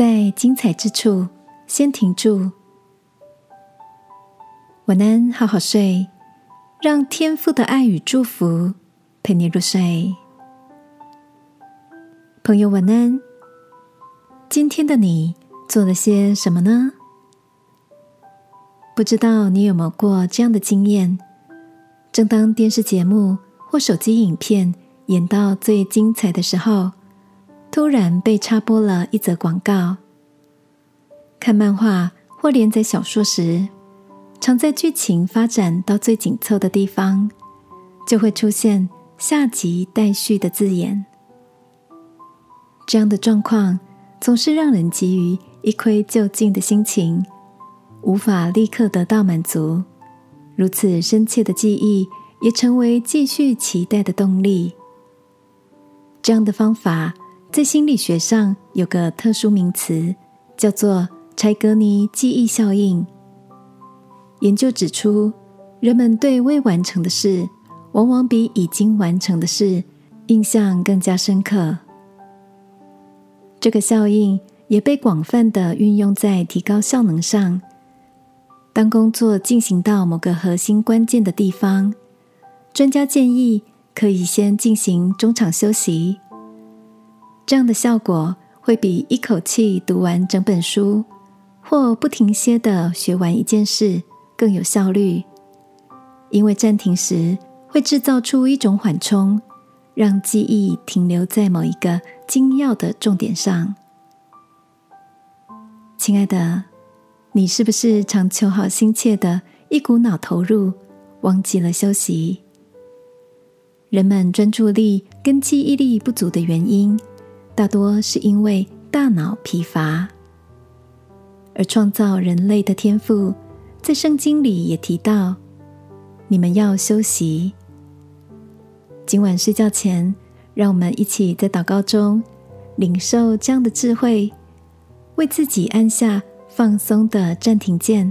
在精彩之处先停住。晚安，好好睡，让天父的爱与祝福陪你入睡。朋友，晚安。今天的你做了些什么呢？不知道你有没有过这样的经验？正当电视节目或手机影片演到最精彩的时候，突然被插播了一则广告。看漫画或连载小说时，常在剧情发展到最紧凑的地方，就会出现“下集待续”的字眼。这样的状况总是让人急于一窥究竟的心情，无法立刻得到满足。如此深切的记忆，也成为继续期待的动力。这样的方法。在心理学上有个特殊名词，叫做柴格尼记忆效应。研究指出，人们对未完成的事，往往比已经完成的事印象更加深刻。这个效应也被广泛的运用在提高效能上。当工作进行到某个核心关键的地方，专家建议可以先进行中场休息。这样的效果会比一口气读完整本书或不停歇的学完一件事更有效率，因为暂停时会制造出一种缓冲，让记忆停留在某一个精要的重点上。亲爱的，你是不是常求好心切的一股脑投入，忘记了休息？人们专注力跟记忆力不足的原因。大多是因为大脑疲乏，而创造人类的天赋，在圣经里也提到，你们要休息。今晚睡觉前，让我们一起在祷告中领受这样的智慧，为自己按下放松的暂停键，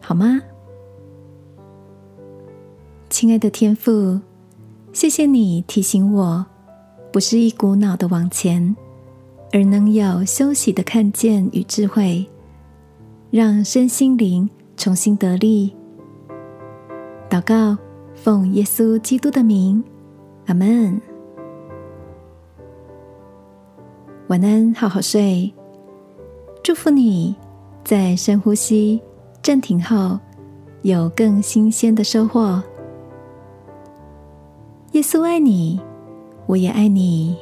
好吗？亲爱的天父，谢谢你提醒我。不是一股脑的往前，而能有休息的看见与智慧，让身心灵重新得力。祷告，奉耶稣基督的名，阿门。晚安，好好睡。祝福你在深呼吸、暂停后，有更新鲜的收获。耶稣爱你。我也爱你。